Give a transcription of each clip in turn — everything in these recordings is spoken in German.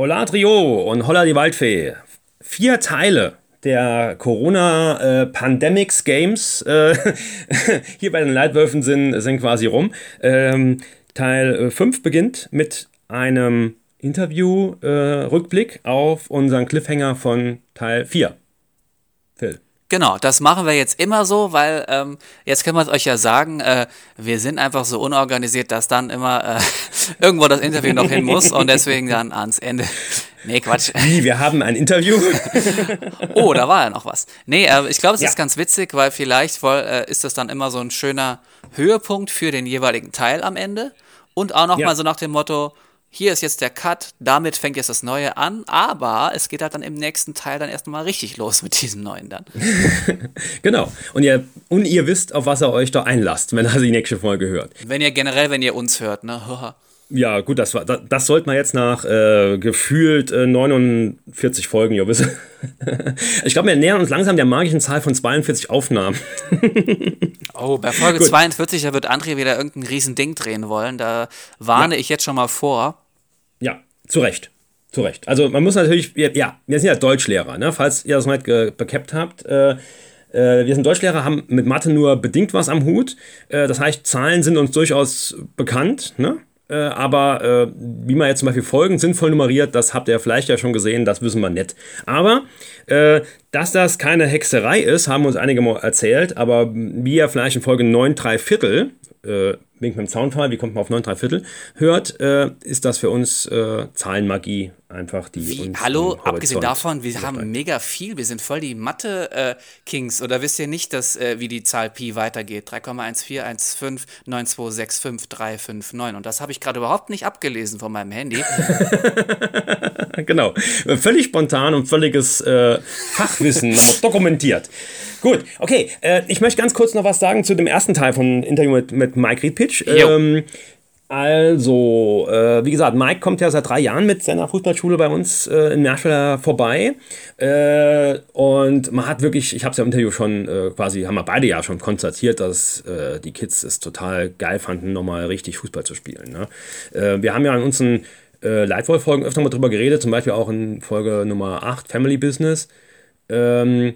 Holla Trio und Holla die Waldfee. Vier Teile der Corona äh, Pandemics Games äh, hier bei den Leitwölfen sind, sind quasi rum. Ähm, Teil 5 äh, beginnt mit einem Interview-Rückblick äh, auf unseren Cliffhanger von Teil 4. Genau, das machen wir jetzt immer so, weil ähm, jetzt können wir es euch ja sagen, äh, wir sind einfach so unorganisiert, dass dann immer äh, irgendwo das Interview noch hin muss und deswegen dann ans Ende. Nee, Quatsch. Wie, wir haben ein Interview? oh, da war ja noch was. Nee, äh, ich glaube, es ja. ist ganz witzig, weil vielleicht weil, äh, ist das dann immer so ein schöner Höhepunkt für den jeweiligen Teil am Ende und auch nochmal ja. so nach dem Motto, hier ist jetzt der Cut, damit fängt jetzt das Neue an, aber es geht halt dann im nächsten Teil dann erstmal richtig los mit diesem Neuen dann. genau. Und ihr, und ihr wisst, auf was ihr euch da einlasst, wenn ihr die nächste Folge hört. Wenn ihr generell, wenn ihr uns hört, ne? Ja, gut, das, war, das, das sollte man jetzt nach äh, gefühlt äh, 49 Folgen ja wissen. ich glaube, wir nähern uns langsam der magischen Zahl von 42 Aufnahmen. Oh, bei Folge gut. 42, da wird André wieder irgendein Riesending drehen wollen. Da warne ja. ich jetzt schon mal vor. Ja, zu Recht. Zu Recht. Also man muss natürlich, ja, wir sind ja Deutschlehrer, ne? falls ihr das mal bekappt habt. Äh, äh, wir sind Deutschlehrer, haben mit Mathe nur bedingt was am Hut. Äh, das heißt, Zahlen sind uns durchaus bekannt. Ne? Äh, aber äh, wie man jetzt zum Beispiel Folgen sinnvoll nummeriert, das habt ihr vielleicht ja schon gesehen, das wissen wir nicht. Aber äh, dass das keine Hexerei ist, haben uns einige mal erzählt, aber wie ihr vielleicht in Folge 9 3 Viertel wegen dem Zaunfall, wie kommt man auf 9 3 Viertel, hört, äh, ist das für uns äh, Zahlenmagie einfach die. Wie, hallo, abgesehen davon, wir haben mega viel, wir sind voll die Mathe-Kings. Äh, Oder wisst ihr nicht, dass, äh, wie die Zahl Pi weitergeht? 3,14159265359. Und das habe ich gerade überhaupt nicht abgelesen von meinem Handy. genau. Völlig spontan und völliges äh, Fachwissen dokumentiert. Gut, okay. Äh, ich möchte ganz kurz noch was sagen zu dem ersten Teil von Interview mit, mit Mike Riedpitch. Ähm, also, äh, wie gesagt, Mike kommt ja seit drei Jahren mit seiner Fußballschule bei uns äh, in Nashville vorbei. Äh, und man hat wirklich, ich habe es ja im Interview schon äh, quasi, haben wir beide ja schon konstatiert, dass äh, die Kids es total geil fanden, nochmal richtig Fußball zu spielen. Ne? Äh, wir haben ja in unseren äh, Leitwolf-Folgen öfter mal drüber geredet, zum Beispiel auch in Folge Nummer 8, Family Business. Ähm,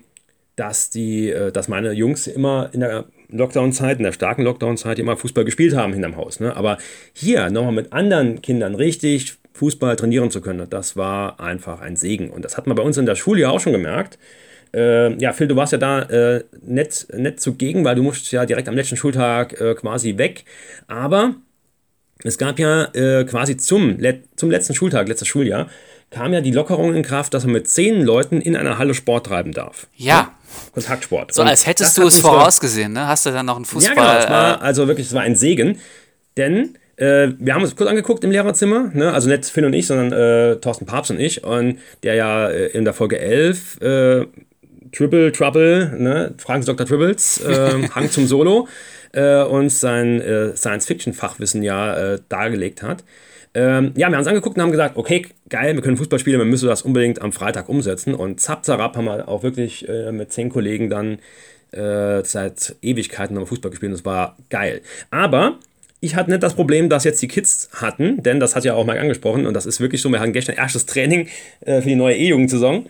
dass die, dass meine Jungs immer in der Lockdown-Zeit, in der starken Lockdown-Zeit immer Fußball gespielt haben hinterm Haus. Ne? Aber hier nochmal mit anderen Kindern richtig Fußball trainieren zu können, das war einfach ein Segen. Und das hat man bei uns in der Schule ja auch schon gemerkt. Äh, ja, Phil, du warst ja da äh, nett, nett zugegen, weil du musst ja direkt am letzten Schultag äh, quasi weg. Aber es gab ja äh, quasi zum, zum letzten Schultag, letztes Schuljahr, kam ja die Lockerung in Kraft, dass man mit zehn Leuten in einer Halle Sport treiben darf. Ja. Kontaktsport. So und als hättest du es vorausgesehen, ne? Hast du dann noch einen Fußball? Ja, genau. War, äh, also wirklich, es war ein Segen. Denn äh, wir haben uns kurz angeguckt im Lehrerzimmer, ne? also nicht Finn und ich, sondern äh, Thorsten Papst und ich. Und der ja äh, in der Folge 11 äh, Triple Trouble, ne? fragen Sie Dr. Tribbles, äh, Hang zum Solo, äh, uns sein äh, Science-Fiction-Fachwissen ja dargelegt hat. Ähm, ja, wir haben uns angeguckt und haben gesagt, okay, geil, wir können Fußball spielen, wir müssen das unbedingt am Freitag umsetzen. Und zapp, zarab haben wir auch wirklich äh, mit zehn Kollegen dann äh, seit Ewigkeiten nochmal Fußball gespielt und es war geil. Aber ich hatte nicht das Problem, dass jetzt die Kids hatten, denn das hat ja auch mal angesprochen und das ist wirklich so, wir hatten gestern erstes Training äh, für die neue E-Jugendsaison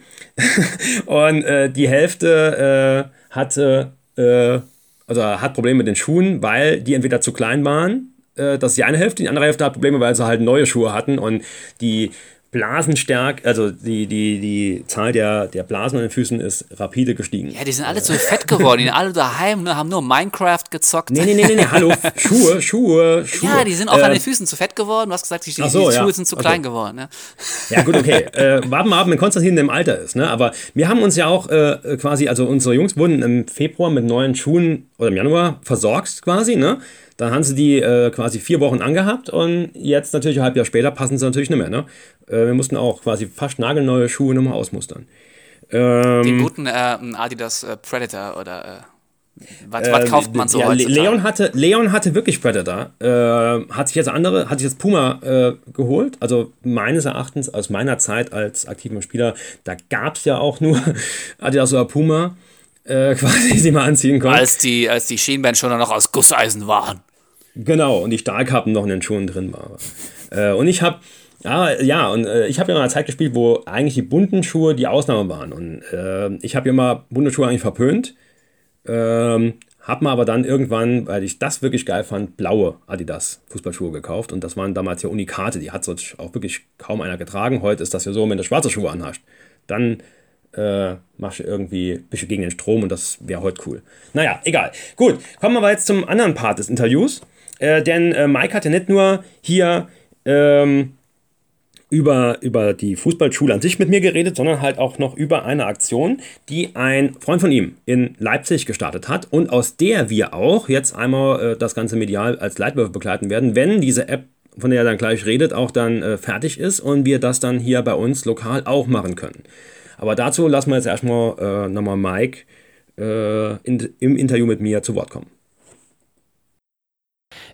und äh, die Hälfte äh, hatte, äh, also hat Probleme mit den Schuhen, weil die entweder zu klein waren äh, das ist die eine Hälfte, die andere Hälfte hat Probleme, weil sie halt neue Schuhe hatten und die Blasenstärke, also die, die, die Zahl der, der Blasen an den Füßen ist rapide gestiegen. Ja, die sind alle zu fett geworden. Die sind alle daheim, ne, haben nur Minecraft gezockt. Nee, nee, nee, nee, nee hallo. Schuhe, Schuhe, Schuhe. Ja, die sind auch äh, an den Füßen zu fett geworden. Du hast gesagt, die, die, so, die Schuhe ja. sind zu okay. klein geworden. Ne? Ja, gut, okay. Äh, warten wir ab, wenn Konstantin im Alter ist. Ne? Aber wir haben uns ja auch äh, quasi, also unsere Jungs wurden im Februar mit neuen Schuhen oder im Januar versorgt quasi, ne? Dann haben sie die äh, quasi vier Wochen angehabt und jetzt natürlich ein halbes Jahr später passen sie natürlich nicht mehr. Ne? Äh, wir mussten auch quasi fast nagelneue Schuhe nochmal ausmustern. Ähm, Den guten äh, Adidas äh, Predator oder äh, was, was, kauft man so ja, heutzutage? Leon hatte, Leon hatte wirklich Predator. Äh, hat sich jetzt andere, hat sich jetzt Puma äh, geholt. Also meines Erachtens, aus meiner Zeit als aktiver Spieler, da gab es ja auch nur Adidas oder Puma äh, quasi sie mal anziehen konnte. Als die, als die Schienbein schon noch aus Gusseisen waren. Genau, und die Stahlkappen noch in den Schuhen drin waren. Äh, und ich habe Ja, ja, und äh, ich habe ja mal eine Zeit gespielt, wo eigentlich die bunten Schuhe die Ausnahme waren. Und äh, ich habe ja mal bunte Schuhe eigentlich verpönt. Ähm, hab mir aber dann irgendwann, weil ich das wirklich geil fand, blaue Adidas Fußballschuhe gekauft. Und das waren damals ja Unikate. Die hat so auch wirklich kaum einer getragen. Heute ist das ja so, wenn du schwarze Schuhe anhast, dann äh, machst du irgendwie ein bisschen gegen den Strom und das wäre heute cool. Naja, egal. Gut, kommen wir aber jetzt zum anderen Part des Interviews. Äh, denn äh, Mike hat ja nicht nur hier ähm, über, über die Fußballschule an sich mit mir geredet, sondern halt auch noch über eine Aktion, die ein Freund von ihm in Leipzig gestartet hat und aus der wir auch jetzt einmal äh, das Ganze medial als Leitwürfe begleiten werden, wenn diese App, von der er dann gleich redet, auch dann äh, fertig ist und wir das dann hier bei uns lokal auch machen können. Aber dazu lassen wir jetzt erstmal äh, nochmal Mike äh, in, im Interview mit mir zu Wort kommen.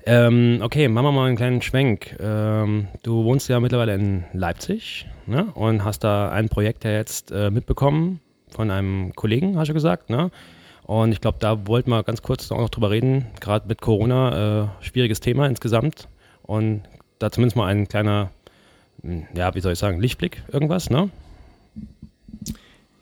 Ähm, okay, machen wir mal einen kleinen Schwenk. Ähm, du wohnst ja mittlerweile in Leipzig ne? und hast da ein Projekt ja jetzt äh, mitbekommen von einem Kollegen, hast du gesagt. Ne? Und ich glaube, da wollten wir ganz kurz auch noch drüber reden, gerade mit Corona, äh, schwieriges Thema insgesamt. Und da zumindest mal ein kleiner, hm, ja, wie soll ich sagen, Lichtblick, irgendwas, ne?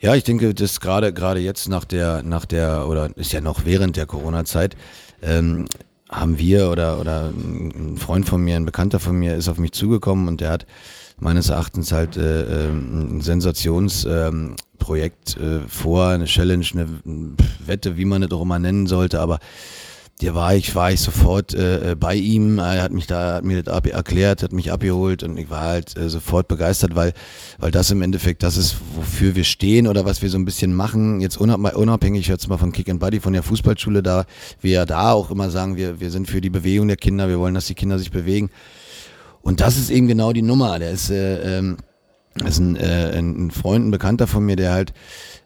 Ja, ich denke, dass gerade gerade jetzt nach der nach der oder ist ja noch während der Corona-Zeit ähm, haben wir oder, oder ein Freund von mir, ein Bekannter von mir ist auf mich zugekommen und der hat meines Erachtens halt äh, ähm, ein Sensationsprojekt ähm, äh, vor, eine Challenge, eine Wette, wie man es auch immer nennen sollte, aber der war ich, war ich sofort äh, äh, bei ihm. Er hat mich da, hat mir das erklärt, hat mich abgeholt und ich war halt äh, sofort begeistert, weil, weil das im Endeffekt das ist, wofür wir stehen oder was wir so ein bisschen machen. Jetzt unabhängig jetzt mal von Kick and Buddy, von der Fußballschule, da wir ja da auch immer sagen, wir, wir sind für die Bewegung der Kinder, wir wollen, dass die Kinder sich bewegen. Und das ist eben genau die Nummer. Der ist, äh, ähm, das ist ein, äh, ein Freund, ein Bekannter von mir, der halt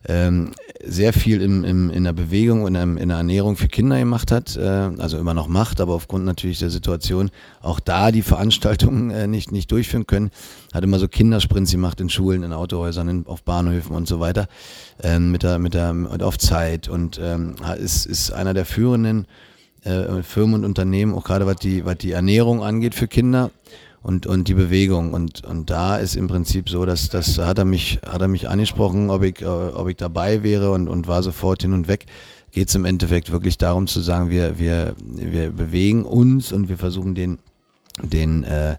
ähm, sehr viel im, im, in der Bewegung und in, der Ernährung für Kinder gemacht hat, äh, also immer noch macht, aber aufgrund natürlich der Situation auch da die Veranstaltungen äh, nicht, nicht durchführen können, hat immer so Kindersprints gemacht in Schulen, in Autohäusern, in, auf Bahnhöfen und so weiter, äh, mit der, mit der, mit auf Zeit und ähm, ist, ist einer der führenden äh, Firmen und Unternehmen, auch gerade was die, was die Ernährung angeht für Kinder und, und die Bewegung. Und, und da ist im Prinzip so, dass das hat er mich, hat er mich angesprochen, ob ich, äh, ob ich dabei wäre und, und war sofort hin und weg. Geht es im Endeffekt wirklich darum zu sagen, wir, wir, wir bewegen uns und wir versuchen den, den, äh,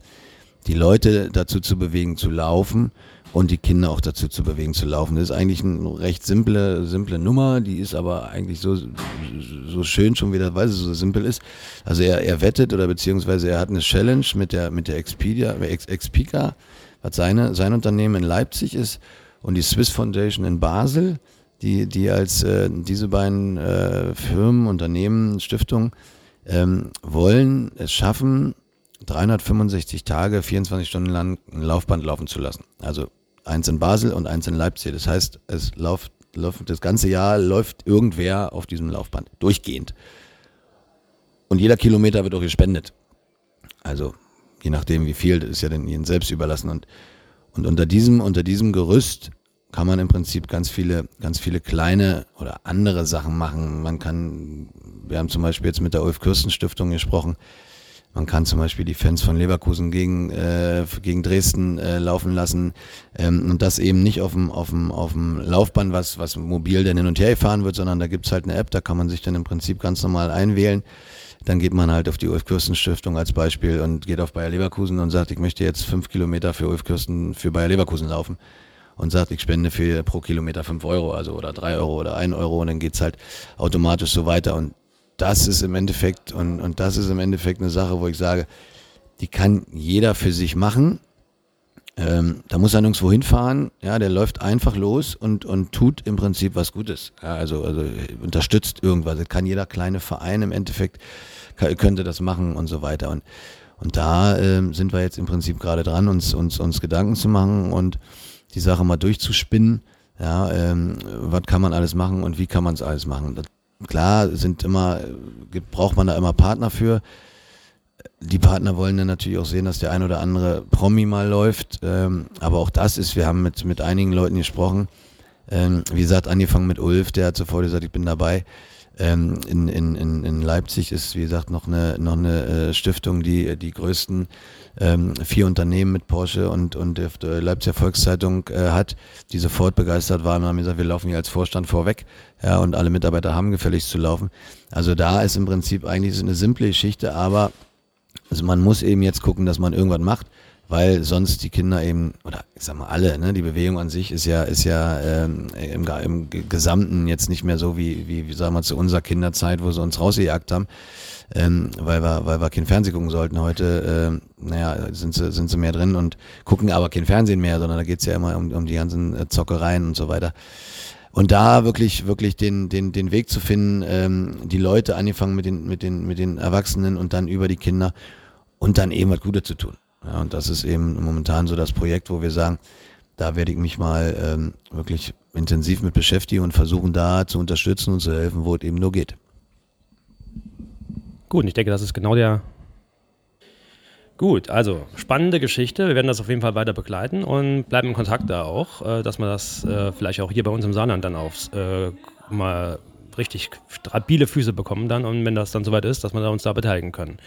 die Leute dazu zu bewegen, zu laufen und die Kinder auch dazu zu bewegen zu laufen. Das ist eigentlich eine recht simple, simple Nummer, die ist aber eigentlich so, so schön schon wieder, weil sie so simpel ist. Also er, er wettet oder beziehungsweise er hat eine Challenge mit der, mit der Expedia, Expedia, was seine, sein Unternehmen in Leipzig ist und die Swiss Foundation in Basel, die, die als äh, diese beiden äh, Firmen, Unternehmen, Stiftungen ähm, wollen es schaffen, 365 Tage, 24 Stunden lang ein Laufband laufen zu lassen. Also eins in Basel und eins in Leipzig. Das heißt, es läuft, läuft das ganze Jahr läuft irgendwer auf diesem Laufband durchgehend. Und jeder Kilometer wird auch gespendet. Also je nachdem, wie viel, das ist ja dann ihnen selbst überlassen. Und, und unter diesem, unter diesem Gerüst kann man im Prinzip ganz viele, ganz viele kleine oder andere Sachen machen. Man kann, wir haben zum Beispiel jetzt mit der Ulf Kürsten Stiftung gesprochen, man kann zum Beispiel die Fans von Leverkusen gegen, äh, gegen Dresden äh, laufen lassen. Ähm, und das eben nicht auf dem, auf dem, auf dem Laufband, was, was mobil dann hin und her gefahren wird, sondern da gibt's halt eine App, da kann man sich dann im Prinzip ganz normal einwählen. Dann geht man halt auf die Ulf Kürsten Stiftung als Beispiel und geht auf Bayer Leverkusen und sagt, ich möchte jetzt fünf Kilometer für Ulf Kürsten für Bayer Leverkusen laufen. Und sagt, ich spende für pro Kilometer fünf Euro, also oder drei Euro oder ein Euro. Und dann geht's halt automatisch so weiter. Und das ist im Endeffekt, und, und das ist im Endeffekt eine Sache, wo ich sage, die kann jeder für sich machen. Ähm, da muss er nirgendwo hinfahren, ja, der läuft einfach los und, und tut im Prinzip was Gutes. Ja, also, also unterstützt irgendwas. Das kann jeder kleine Verein im Endeffekt, kann, könnte das machen und so weiter. Und, und da ähm, sind wir jetzt im Prinzip gerade dran, uns, uns, uns Gedanken zu machen und die Sache mal durchzuspinnen. Ja, ähm, was kann man alles machen und wie kann man es alles machen? Das klar, sind immer, braucht man da immer Partner für. Die Partner wollen dann natürlich auch sehen, dass der ein oder andere Promi mal läuft. Ähm, aber auch das ist, wir haben mit, mit einigen Leuten gesprochen. Ähm, wie gesagt, angefangen mit Ulf, der hat sofort gesagt, ich bin dabei. Ähm, in, in, in Leipzig ist, wie gesagt, noch eine, noch eine äh, Stiftung, die die größten ähm, vier Unternehmen mit Porsche und, und der Leipziger Volkszeitung äh, hat, die sofort begeistert waren und haben gesagt, wir laufen hier als Vorstand vorweg. Ja, und alle Mitarbeiter haben gefälligst zu laufen. Also da ist im Prinzip eigentlich eine simple Geschichte, aber also man muss eben jetzt gucken, dass man irgendwas macht weil sonst die Kinder eben, oder ich sag mal alle, ne, die Bewegung an sich ist ja, ist ja ähm, im, im Gesamten jetzt nicht mehr so wie, wie, wie sagen wir zu unserer Kinderzeit, wo sie uns rausgejagt haben, ähm, weil wir, weil wir kein Fernsehen gucken sollten. Heute, äh, naja, sind sie, sind sie mehr drin und gucken aber kein Fernsehen mehr, sondern da geht's ja immer um, um die ganzen äh, Zockereien und so weiter. Und da wirklich, wirklich den, den, den Weg zu finden, ähm, die Leute angefangen mit den, mit den, mit den Erwachsenen und dann über die Kinder und dann eben was Gutes zu tun. Ja, und das ist eben momentan so das Projekt, wo wir sagen, da werde ich mich mal ähm, wirklich intensiv mit beschäftigen und versuchen da zu unterstützen und zu helfen, wo es eben nur geht. Gut, ich denke, das ist genau der. Gut, also spannende Geschichte. Wir werden das auf jeden Fall weiter begleiten und bleiben in Kontakt da auch, äh, dass man das äh, vielleicht auch hier bei uns im Saarland dann aufs äh, mal richtig stabile Füße bekommen dann und wenn das dann soweit ist, dass wir uns da beteiligen können.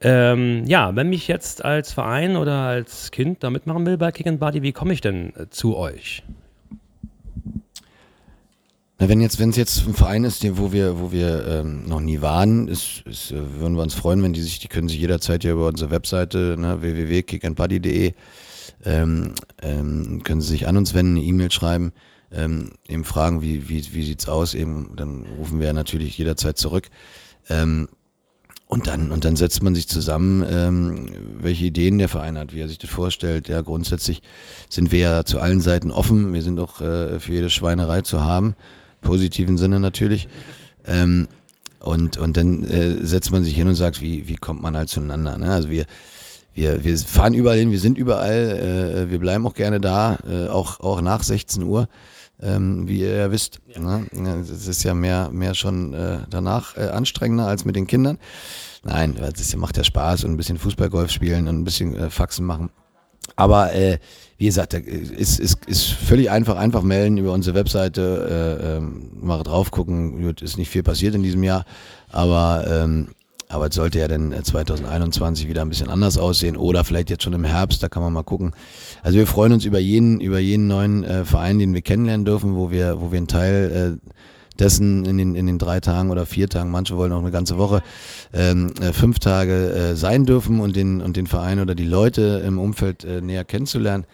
Ähm, ja, wenn mich jetzt als Verein oder als Kind da mitmachen will bei Kick and Body, wie komme ich denn äh, zu euch? Na, wenn jetzt, wenn es jetzt ein Verein ist, wo wir, wo wir ähm, noch nie waren, ist, ist, äh, würden wir uns freuen, wenn die sich, die können sich jederzeit ja über unsere Webseite ne, www.kickandbuddy.de ähm, ähm, können sie sich an uns wenden, eine E-Mail schreiben, ähm, eben fragen, wie, wie, wie sieht's aus, eben, dann rufen wir natürlich jederzeit zurück. Ähm, und dann, und dann setzt man sich zusammen, ähm, welche Ideen der Verein hat, wie er sich das vorstellt. Ja, grundsätzlich sind wir ja zu allen Seiten offen. Wir sind auch äh, für jede Schweinerei zu haben. Positiven Sinne natürlich. Ähm, und, und dann äh, setzt man sich hin und sagt, wie, wie kommt man halt zueinander. Ne? Also wir, wir, wir fahren überall hin, wir sind überall, äh, wir bleiben auch gerne da, äh, auch, auch nach 16 Uhr ähm, wie ihr ja wisst. Ja. Ne? Das ist ja mehr, mehr schon äh, danach äh, anstrengender als mit den Kindern. Nein, das macht ja Spaß und ein bisschen Fußballgolf spielen und ein bisschen äh, Faxen machen. Aber äh, wie gesagt, ist, ist, ist völlig einfach, einfach melden über unsere Webseite, äh, ähm, mal drauf gucken. Ist nicht viel passiert in diesem Jahr, aber ähm, aber es sollte ja dann 2021 wieder ein bisschen anders aussehen oder vielleicht jetzt schon im Herbst, da kann man mal gucken. Also wir freuen uns über jeden, über jeden neuen äh, Verein, den wir kennenlernen dürfen, wo wir, wo wir einen Teil äh, dessen in den, in den drei Tagen oder vier Tagen, manche wollen auch eine ganze Woche, ähm, äh, fünf Tage äh, sein dürfen und den, und den Verein oder die Leute im Umfeld äh, näher kennenzulernen.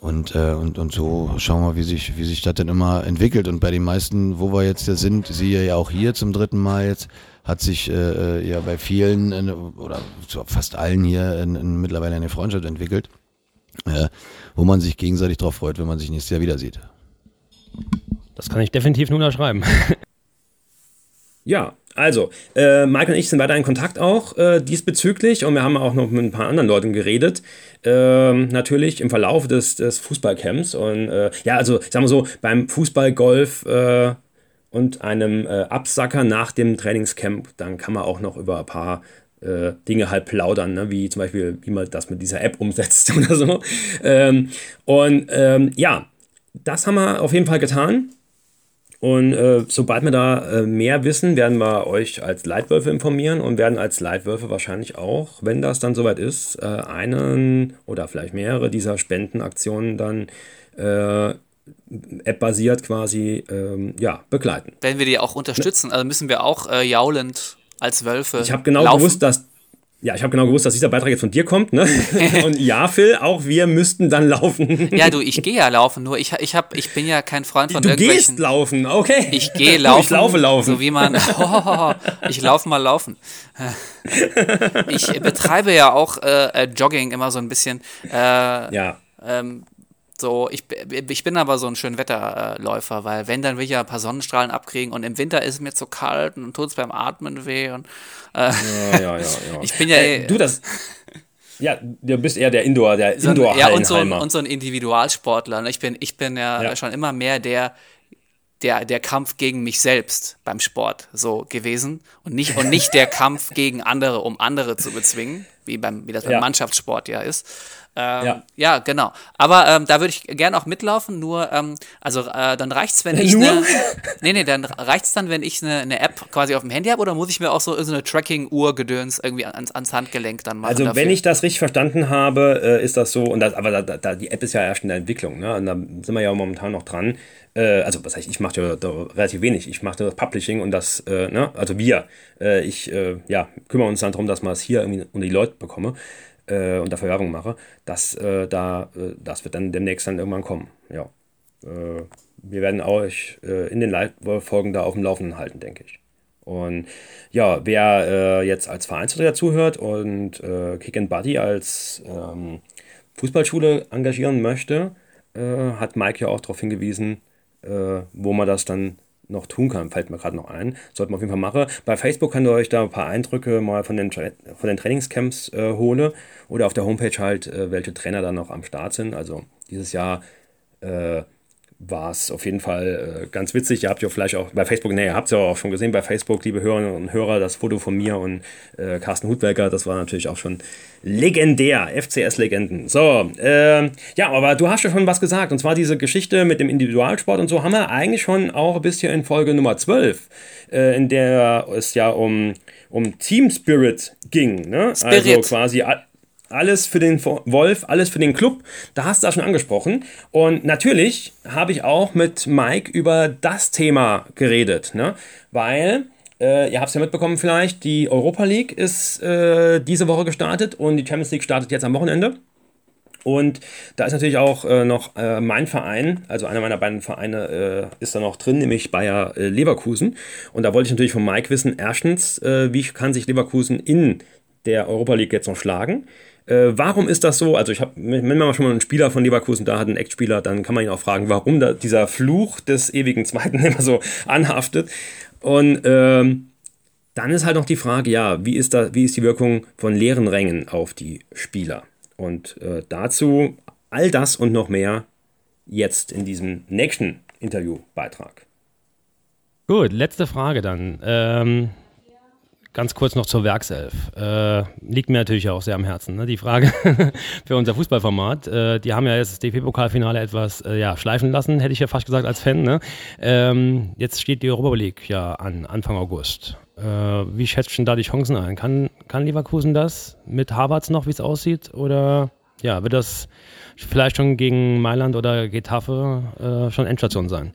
Und, äh, und, und so schauen wir, wie sich, wie sich das denn immer entwickelt. Und bei den meisten, wo wir jetzt sind, siehe ja auch hier zum dritten Mal jetzt, hat sich äh, äh ja bei vielen äh, oder fast allen hier in, in mittlerweile eine Freundschaft entwickelt, äh, wo man sich gegenseitig darauf freut, wenn man sich nächstes Jahr wieder sieht. Das kann ich definitiv nur unterschreiben. ja, also, äh, Mike und ich sind weiter in Kontakt auch äh, diesbezüglich und wir haben auch noch mit ein paar anderen Leuten geredet. Äh, natürlich im Verlauf des, des Fußballcamps. Und äh, ja, also, sagen wir so, beim Fußballgolf äh, und einem äh, Absacker nach dem Trainingscamp, dann kann man auch noch über ein paar äh, Dinge halt plaudern, ne? wie zum Beispiel, wie man das mit dieser App umsetzt oder so. Ähm, und ähm, ja, das haben wir auf jeden Fall getan. Und äh, sobald wir da äh, mehr wissen, werden wir euch als Leitwölfe informieren und werden als Leitwölfe wahrscheinlich auch, wenn das dann soweit ist, äh, einen oder vielleicht mehrere dieser Spendenaktionen dann äh, App-basiert quasi ähm, ja, begleiten. Wenn wir die auch unterstützen, also müssen wir auch äh, jaulend als Wölfe. Ich habe genau laufen. gewusst, dass ja, ich habe genau gewusst, dass dieser Beitrag jetzt von dir kommt, ne? Und ja, Phil, auch wir müssten dann laufen. Ja, du, ich gehe ja laufen, nur ich, ich, hab, ich bin ja kein Freund von du irgendwelchen... Du gehst laufen, okay. Ich gehe laufen. Ich laufe laufen. So wie man... Oh, ich laufe mal laufen. Ich betreibe ja auch äh, äh, Jogging immer so ein bisschen. Äh, ja. Ähm, so, ich, ich bin aber so ein Schönwetterläufer, weil wenn, dann will ich ja ein paar Sonnenstrahlen abkriegen und im Winter ist es mir zu kalt und tut es beim Atmen weh und äh, ja, ja, ja, ja. ich bin ja äh, du das ja, du bist eher der Indoor, der so Indoor Ja, und so, ein, und so ein Individualsportler. Ich bin, ich bin ja, ja, schon immer mehr der, der, der Kampf gegen mich selbst beim Sport so gewesen und nicht, und nicht der Kampf gegen andere, um andere zu bezwingen. wie, beim, wie das beim ja. Mannschaftssport ja ist. Ähm, ja. ja. genau. Aber ähm, da würde ich gerne auch mitlaufen, nur, ähm, also äh, dann reicht es, wenn ich eine. Nee, nee, dann reicht es dann, wenn ich eine, eine App quasi auf dem Handy habe oder muss ich mir auch so, so eine Tracking-Uhr-Gedöns irgendwie ans, ans Handgelenk dann machen? Also, dafür? wenn ich das richtig verstanden habe, äh, ist das so, und das, aber da, da, die App ist ja erst in der Entwicklung, ne? Und da sind wir ja momentan noch dran. Äh, also, was heißt, ich mache ja da relativ wenig. Ich mache das Publishing und das, äh, ne? Also, wir. Äh, ich, äh, ja, kümmere uns dann darum, dass man es hier irgendwie unter die Leute bekomme äh, und dafür Werbung mache, das, äh, da, äh, das wird dann demnächst dann irgendwann kommen. Ja. Äh, wir werden euch äh, in den Live-Folgen da auf dem Laufenden halten, denke ich. Und ja, wer äh, jetzt als Vereinsvertreter zuhört und Kick and Buddy als ähm, Fußballschule engagieren möchte, hat Mike ja auch darauf hingewiesen, wo man das dann noch tun kann, fällt mir gerade noch ein. Sollte man auf jeden Fall machen. Bei Facebook könnt ihr euch da ein paar Eindrücke mal von den, von den Trainingscamps äh, holen oder auf der Homepage halt, äh, welche Trainer da noch am Start sind. Also dieses Jahr äh, war es auf jeden Fall äh, ganz witzig. Ihr habt ja vielleicht auch bei Facebook, nee, ihr habt es ja auch schon gesehen bei Facebook, liebe Hörerinnen und Hörer, das Foto von mir und äh, Carsten Hutwerker, das war natürlich auch schon legendär, FCS-Legenden. So, äh, ja, aber du hast ja schon was gesagt, und zwar diese Geschichte mit dem Individualsport und so haben wir eigentlich schon auch bis hier in Folge Nummer 12, äh, in der es ja um, um Team Spirit ging. Ne? Spirit. Also quasi alles für den Wolf, alles für den Club. Da hast du das schon angesprochen. Und natürlich habe ich auch mit Mike über das Thema geredet, ne? weil äh, ihr habt es ja mitbekommen vielleicht, die Europa League ist äh, diese Woche gestartet und die Champions League startet jetzt am Wochenende. Und da ist natürlich auch äh, noch äh, mein Verein, also einer meiner beiden Vereine äh, ist da noch drin, nämlich Bayer äh, Leverkusen. Und da wollte ich natürlich von Mike wissen, erstens, äh, wie kann sich Leverkusen in der Europa League jetzt noch schlagen? Äh, warum ist das so? Also ich habe, wenn man schon mal einen Spieler von Leverkusen da hat, einen Ex-Spieler, dann kann man ihn auch fragen, warum da dieser Fluch des ewigen Zweiten immer so anhaftet. Und ähm, dann ist halt noch die Frage, ja, wie ist, da, wie ist die Wirkung von leeren Rängen auf die Spieler? Und äh, dazu all das und noch mehr jetzt in diesem nächsten Interviewbeitrag. Gut, letzte Frage dann. Ähm, Ganz kurz noch zur Werkself. Äh, liegt mir natürlich auch sehr am Herzen, ne? die Frage für unser Fußballformat. Äh, die haben ja jetzt das DFB-Pokalfinale etwas äh, ja, schleifen lassen, hätte ich ja fast gesagt als Fan. Ne? Ähm, jetzt steht die Europa League ja an, Anfang August. Äh, wie schätzt du da die Chancen ein? Kann, kann Leverkusen das mit Harvards noch, wie es aussieht? Oder ja, wird das vielleicht schon gegen Mailand oder Getafe äh, schon Endstation sein?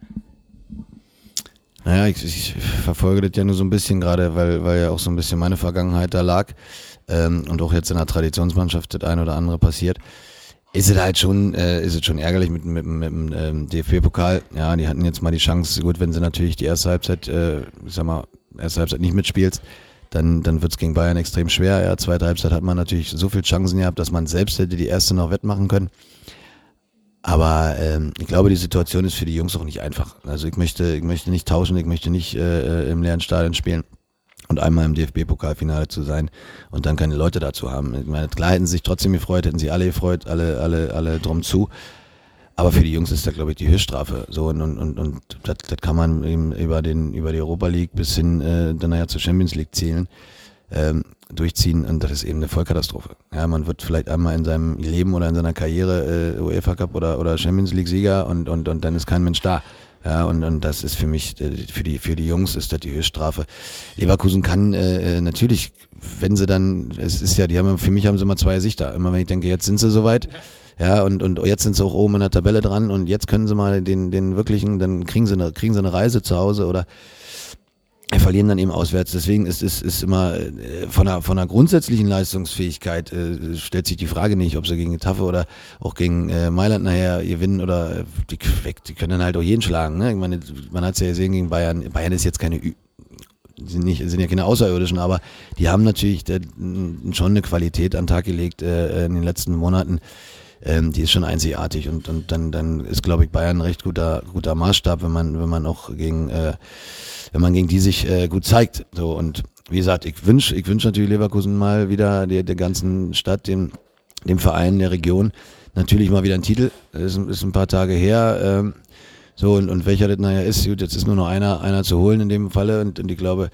Naja, ich, ich verfolge das ja nur so ein bisschen gerade, weil, weil ja auch so ein bisschen meine Vergangenheit da lag ähm, und auch jetzt in der Traditionsmannschaft das ein oder andere passiert. Ist es halt schon, äh, ist es schon ärgerlich mit, mit, mit dem ähm, DFB-Pokal. Ja, die hatten jetzt mal die Chance, gut, wenn sie natürlich die erste Halbzeit, äh, ich sag mal, erste Halbzeit nicht mitspielst, dann, dann wird es gegen Bayern extrem schwer. Ja, zweite Halbzeit hat man natürlich so viele Chancen gehabt, dass man selbst hätte die erste noch wettmachen können. Aber ähm, ich glaube, die Situation ist für die Jungs auch nicht einfach. Also ich möchte, ich möchte nicht tauschen, ich möchte nicht äh, im leeren Stadion spielen und einmal im DFB-Pokalfinale zu sein und dann keine Leute dazu haben. Ich meine, klar hätten sie sich trotzdem gefreut, hätten sie alle gefreut, alle, alle, alle drum zu. Aber für die Jungs ist da, glaube ich, die Höchststrafe. So, und, und, und, und das, das kann man eben über, den, über die Europa League bis hin äh, dann nachher zur Champions League zählen ähm, durchziehen und das ist eben eine Vollkatastrophe. Ja, man wird vielleicht einmal in seinem Leben oder in seiner Karriere äh, UEFA Cup oder, oder Champions League Sieger und, und, und dann ist kein Mensch da. Ja, und, und das ist für mich, äh, für die, für die Jungs ist das die Höchststrafe. Leverkusen kann äh, äh, natürlich, wenn sie dann, es ist ja, die haben für mich haben sie immer zwei Sichter. Immer wenn ich denke, jetzt sind sie soweit, ja, und, und jetzt sind sie auch oben in der Tabelle dran und jetzt können sie mal den, den wirklichen, dann kriegen sie eine, kriegen sie eine Reise zu Hause oder verlieren dann eben auswärts. Deswegen ist es ist, ist immer äh, von der, von der grundsätzlichen Leistungsfähigkeit äh, stellt sich die Frage nicht, ob sie gegen Taffe oder auch gegen äh, Mailand nachher gewinnen oder äh, die, die können dann halt auch jeden schlagen. Ne? Ich meine, man hat es ja gesehen gegen Bayern. Bayern ist jetzt keine sind nicht sind ja keine Außerirdischen, aber die haben natürlich äh, schon eine Qualität an den Tag gelegt äh, in den letzten Monaten. Ähm, die ist schon einzigartig und, und dann, dann ist, glaube ich, Bayern ein recht guter, guter Maßstab, wenn man, wenn man auch gegen äh, wenn man gegen die sich äh, gut zeigt. So und wie gesagt, ich wünsche ich wünsch natürlich Leverkusen mal wieder der, der ganzen Stadt, dem, dem Verein, der Region, natürlich mal wieder einen Titel. Ist, ist ein paar Tage her. Ähm, so, und, und welcher das nachher ist, gut, jetzt ist nur noch einer, einer zu holen in dem Falle und, und ich glaube,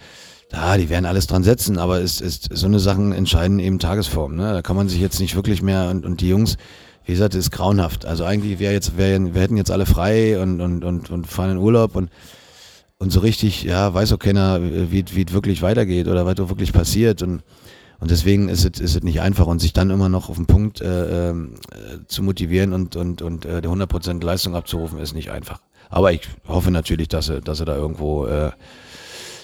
da, die werden alles dran setzen, aber es ist so eine Sachen entscheiden eben Tagesform. Ne? Da kann man sich jetzt nicht wirklich mehr und, und die Jungs, wie gesagt, ist grauenhaft. Also eigentlich wäre jetzt, wär, wir hätten jetzt alle frei und, und, und, und fahren in Urlaub und, und so richtig, ja, weiß auch keiner, wie, es wirklich weitergeht oder was wirklich passiert. Und, und deswegen ist es, ist es nicht einfach und sich dann immer noch auf den Punkt äh, äh, zu motivieren und, und, und äh, der 100% Leistung abzurufen, ist nicht einfach. Aber ich hoffe natürlich, dass er, dass er da irgendwo äh,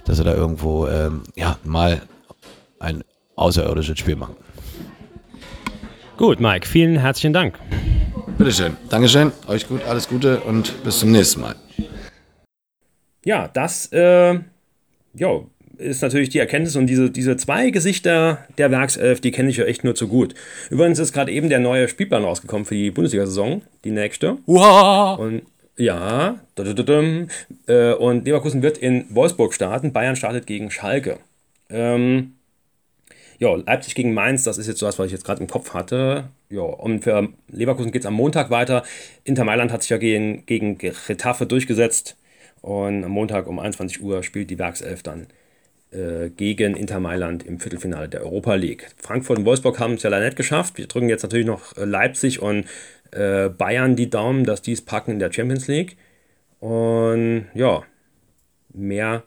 dass sie da irgendwo ähm, ja, mal ein außerirdisches Spiel machen. Gut, Mike, vielen herzlichen Dank. Bitteschön. Dankeschön. Euch gut, alles Gute und bis zum nächsten Mal. Ja, das äh, jo, ist natürlich die Erkenntnis und diese, diese zwei Gesichter der Werkself, die kenne ich ja echt nur zu gut. Übrigens ist gerade eben der neue Spielplan rausgekommen für die Bundesliga-Saison, die nächste. Wow. Und ja, äh, und Leverkusen wird in Wolfsburg starten. Bayern startet gegen Schalke. Ähm, ja, Leipzig gegen Mainz, das ist jetzt so das, was ich jetzt gerade im Kopf hatte. Ja, und für Leverkusen geht es am Montag weiter. Inter Mailand hat sich ja gegen, gegen Getafe durchgesetzt. Und am Montag um 21 Uhr spielt die Werkself dann äh, gegen Inter Mailand im Viertelfinale der Europa League. Frankfurt und Wolfsburg haben es ja leider nicht geschafft. Wir drücken jetzt natürlich noch äh, Leipzig und äh, Bayern die Daumen, dass die es packen in der Champions League. Und ja, mehr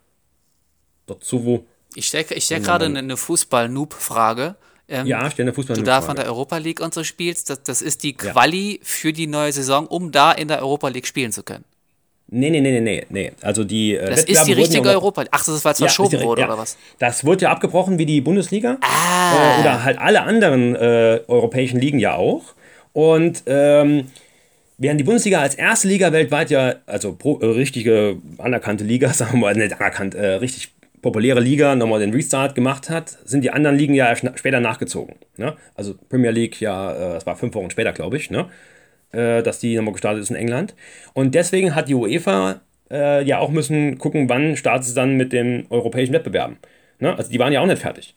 dazu, wo. Ich stelle ich stell gerade eine Fußball-Noob-Frage. Ähm, ja, stell eine fußball Du da von der Europa League und so spielst, das, das ist die Quali ja. für die neue Saison, um da in der Europa League spielen zu können. Nee, nee, nee, nee, nee. Also die äh, Das ist die richtige Europa League. Ach, das ist, weil es ja, verschoben die, wurde, ja. oder was? Das wurde ja abgebrochen wie die Bundesliga. Ah. Äh, oder halt alle anderen äh, europäischen Ligen ja auch. Und ähm, während die Bundesliga als erste Liga weltweit ja, also pro, äh, richtige anerkannte Liga, sagen wir mal, nicht anerkannt, äh, richtig populäre Liga nochmal den Restart gemacht hat, sind die anderen Ligen ja später nachgezogen. Ne? Also Premier League ja, äh, das war fünf Wochen später, glaube ich, ne? Äh, dass die nochmal gestartet ist in England. Und deswegen hat die UEFA äh, ja auch müssen gucken, wann startet sie dann mit den europäischen Wettbewerben. Ne? Also die waren ja auch nicht fertig.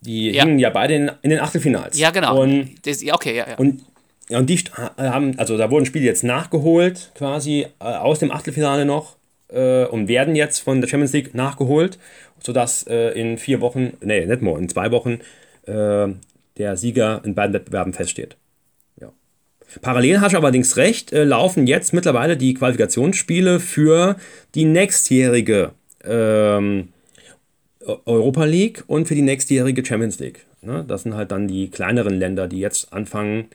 Die ja. hingen ja beide in, in, den Achtelfinals. Ja, genau. Und, das, okay, ja, ja. Und, und die haben, also da wurden Spiele jetzt nachgeholt, quasi äh, aus dem Achtelfinale noch äh, und werden jetzt von der Champions League nachgeholt, sodass äh, in vier Wochen, nee, nicht mehr, in zwei Wochen äh, der Sieger in beiden Wettbewerben feststeht. Ja. Parallel hast du allerdings recht, äh, laufen jetzt mittlerweile die Qualifikationsspiele für die nächstjährige ähm, Europa League und für die nächstjährige Champions League. Ne? Das sind halt dann die kleineren Länder, die jetzt anfangen,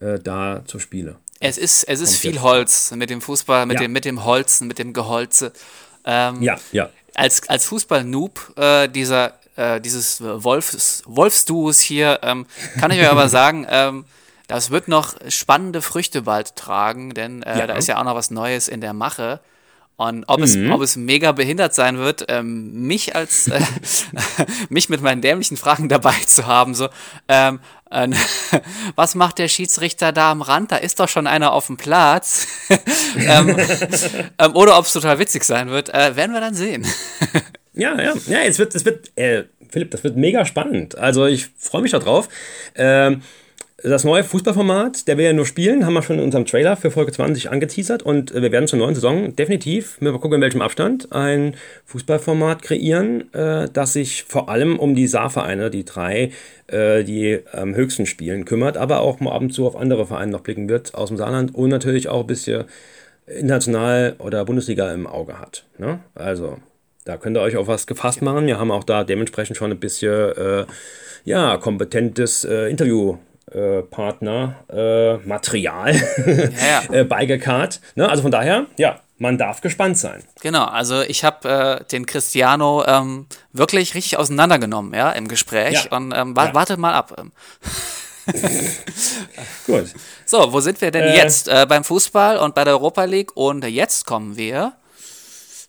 äh, da zu spielen. Es ist, es ist viel Holz mit dem Fußball, mit, ja. dem, mit dem Holzen, mit dem Geholze. Ähm, ja, ja. Als, als Fußball-Noob äh, dieser, äh, dieses Wolfs, Wolfsduos hier, ähm, kann ich mir aber sagen, ähm, das wird noch spannende Früchte bald tragen, denn äh, ja. da ist ja auch noch was Neues in der Mache. Und ob, mhm. es, ob es mega behindert sein wird, ähm, mich als äh, mich mit meinen dämlichen Fragen dabei zu haben, so ähm, äh, was macht der Schiedsrichter da am Rand? Da ist doch schon einer auf dem Platz. ähm, ähm, oder ob es total witzig sein wird, äh, werden wir dann sehen. ja, ja, ja, es wird, es wird, äh, Philipp, das wird mega spannend. Also ich freue mich darauf. Ähm, das neue Fußballformat, der will ja nur spielen, haben wir schon in unserem Trailer für Folge 20 angeteasert und äh, wir werden zur neuen Saison definitiv, wir mal gucken in welchem Abstand, ein Fußballformat kreieren, äh, das sich vor allem um die Saarvereine, die drei, äh, die am höchsten spielen, kümmert, aber auch mal ab und zu auf andere Vereine noch blicken wird aus dem Saarland und natürlich auch ein bisschen international oder Bundesliga im Auge hat. Ne? Also, da könnt ihr euch auf was gefasst machen. Wir haben auch da dementsprechend schon ein bisschen äh, ja, kompetentes äh, Interview äh, Partner äh, Material ja, ja. äh, beigekarrt. Ne? Also von daher, ja, man darf gespannt sein. Genau, also ich habe äh, den Cristiano ähm, wirklich richtig auseinandergenommen, ja, im Gespräch. Ja. Und ähm, wa wartet mal ab. Ähm. Gut. So, wo sind wir denn äh, jetzt? Äh, beim Fußball und bei der Europa League. Und jetzt kommen wir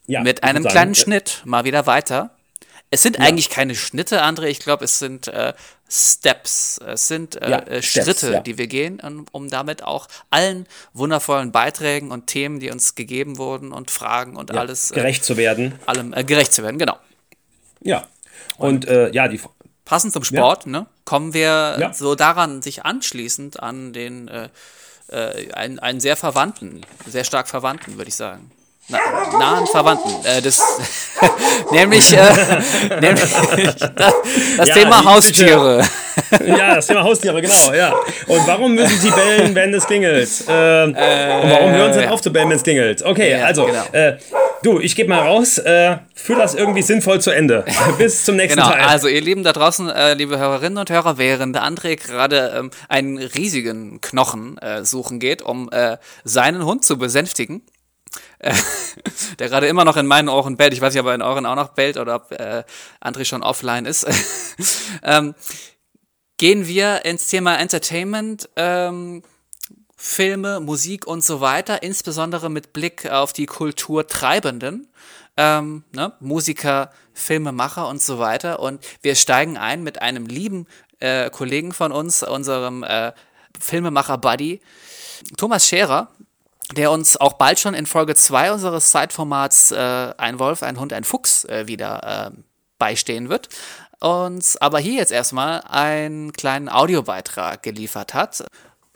ja, mit einem sagen, kleinen Schnitt mal wieder weiter. Es sind ja. eigentlich keine Schnitte, André. Ich glaube, es sind äh, Steps. Es sind äh, ja, äh, Schritte, Steps, ja. die wir gehen, um, um, damit auch allen wundervollen Beiträgen und Themen, die uns gegeben wurden und Fragen und alles äh, gerecht zu werden. Allem äh, gerecht zu werden, genau. Ja. Und, und äh, ja, die passend zum Sport, ne, kommen wir so daran, sich anschließend an den einen, einen sehr verwandten, sehr stark verwandten, würde ich sagen. Na, nahen Verwandten. Äh, das, nämlich, äh, nämlich das, das ja, Thema Haustiere. ja, das Thema Haustiere, genau, ja. Und warum müssen sie bellen, wenn es klingelt? Äh, und warum hören sie ja. auf zu bellen, wenn es klingelt? Okay, ja, also, genau. Äh, du, ich gebe mal raus, äh, führ das irgendwie sinnvoll zu Ende. Bis zum nächsten genau, Teil. Also, ihr Lieben da draußen, äh, liebe Hörerinnen und Hörer, während der André gerade ähm, einen riesigen Knochen äh, suchen geht, um äh, seinen Hund zu besänftigen, der gerade immer noch in meinen Ohren bellt. Ich weiß nicht, ob er in euren auch noch bellt oder ob äh, André schon offline ist. ähm, gehen wir ins Thema Entertainment. Ähm, Filme, Musik und so weiter, insbesondere mit Blick auf die Kulturtreibenden, ähm, ne, Musiker, Filmemacher und so weiter. Und wir steigen ein mit einem lieben äh, Kollegen von uns, unserem äh, Filmemacher-Buddy, Thomas Scherer, der uns auch bald schon in Folge 2 unseres Zeitformats äh, Ein Wolf, ein Hund, ein Fuchs äh, wieder äh, beistehen wird. Uns aber hier jetzt erstmal einen kleinen Audiobeitrag geliefert hat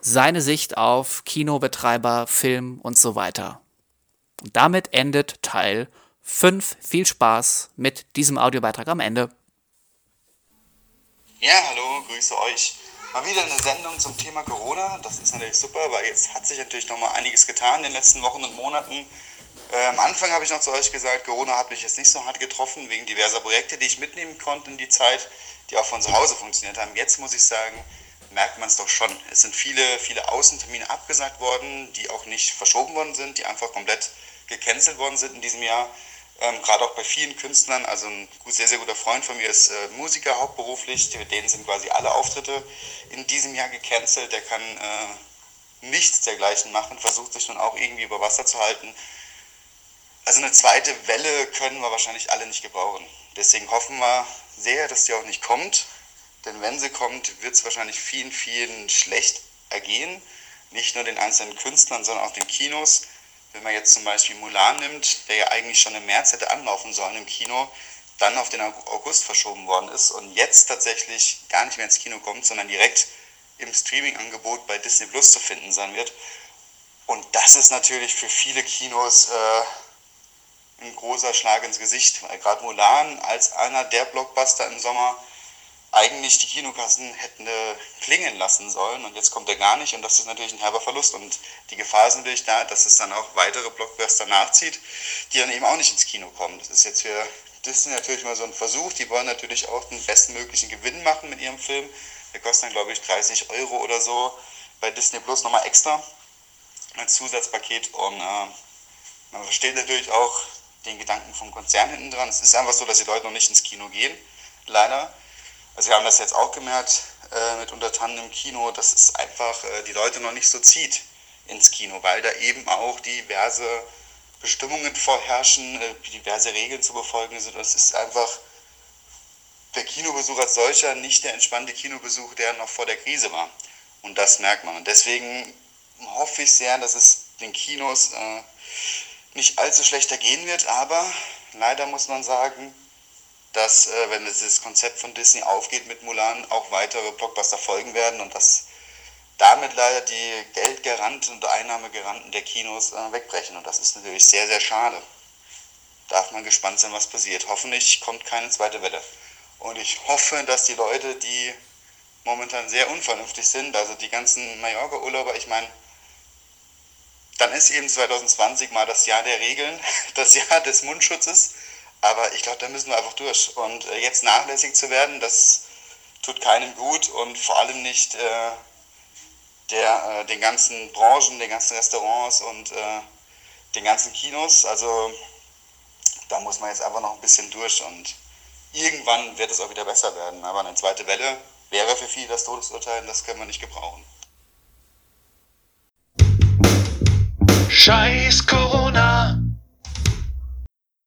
seine Sicht auf Kinobetreiber, Film und so weiter. Und damit endet Teil 5. Viel Spaß mit diesem Audiobeitrag am Ende. Ja, hallo, grüße euch. Mal wieder eine Sendung zum Thema Corona. Das ist natürlich super, weil jetzt hat sich natürlich noch mal einiges getan in den letzten Wochen und Monaten. Äh, am Anfang habe ich noch zu euch gesagt, Corona hat mich jetzt nicht so hart getroffen, wegen diverser Projekte, die ich mitnehmen konnte in die Zeit, die auch von zu Hause funktioniert haben. Jetzt muss ich sagen, merkt man es doch schon. Es sind viele, viele Außentermine abgesagt worden, die auch nicht verschoben worden sind, die einfach komplett gecancelt worden sind in diesem Jahr. Ähm, Gerade auch bei vielen Künstlern, also ein sehr, sehr guter Freund von mir ist äh, Musiker hauptberuflich, mit denen sind quasi alle Auftritte in diesem Jahr gecancelt. Der kann äh, nichts dergleichen machen, versucht sich nun auch irgendwie über Wasser zu halten. Also eine zweite Welle können wir wahrscheinlich alle nicht gebrauchen. Deswegen hoffen wir sehr, dass die auch nicht kommt. Denn wenn sie kommt, wird es wahrscheinlich vielen, vielen schlecht ergehen. Nicht nur den einzelnen Künstlern, sondern auch den Kinos. Wenn man jetzt zum Beispiel Mulan nimmt, der ja eigentlich schon im März hätte anlaufen sollen im Kino, dann auf den August verschoben worden ist und jetzt tatsächlich gar nicht mehr ins Kino kommt, sondern direkt im Streaming-Angebot bei Disney Plus zu finden sein wird. Und das ist natürlich für viele Kinos äh, ein großer Schlag ins Gesicht, weil gerade Mulan als einer der Blockbuster im Sommer eigentlich die Kinokassen hätten äh, klingen lassen sollen und jetzt kommt er gar nicht und das ist natürlich ein herber Verlust und die Gefahr ist natürlich da, dass es dann auch weitere Blockbuster nachzieht, die dann eben auch nicht ins Kino kommen. Das ist jetzt für Disney natürlich mal so ein Versuch, die wollen natürlich auch den bestmöglichen Gewinn machen mit ihrem Film. Der kostet dann glaube ich 30 Euro oder so bei Disney Plus nochmal extra als Zusatzpaket und äh, man versteht natürlich auch den Gedanken vom Konzern hinten dran. Es ist einfach so, dass die Leute noch nicht ins Kino gehen, leider also wir haben das jetzt auch gemerkt äh, mit Untertannen im Kino, dass es einfach äh, die Leute noch nicht so zieht ins Kino, weil da eben auch diverse Bestimmungen vorherrschen, äh, diverse Regeln zu befolgen sind. Und es ist einfach der Kinobesuch als solcher nicht der entspannte Kinobesuch, der noch vor der Krise war. Und das merkt man. Und deswegen hoffe ich sehr, dass es den Kinos äh, nicht allzu schlechter gehen wird. Aber leider muss man sagen, dass, äh, wenn das Konzept von Disney aufgeht mit Mulan, auch weitere Blockbuster folgen werden und dass damit leider die Geldgaranten und Einnahmegaranten der Kinos äh, wegbrechen. Und das ist natürlich sehr, sehr schade. Darf man gespannt sein, was passiert. Hoffentlich kommt keine zweite Welle. Und ich hoffe, dass die Leute, die momentan sehr unvernünftig sind, also die ganzen Mallorca-Urlauber, ich meine, dann ist eben 2020 mal das Jahr der Regeln, das Jahr des Mundschutzes. Aber ich glaube, da müssen wir einfach durch. Und äh, jetzt nachlässig zu werden, das tut keinem gut und vor allem nicht äh, der, äh, den ganzen Branchen, den ganzen Restaurants und äh, den ganzen Kinos. Also da muss man jetzt einfach noch ein bisschen durch und irgendwann wird es auch wieder besser werden. Aber eine zweite Welle wäre für viele das Todesurteil, das können wir nicht gebrauchen. Scheiß Corona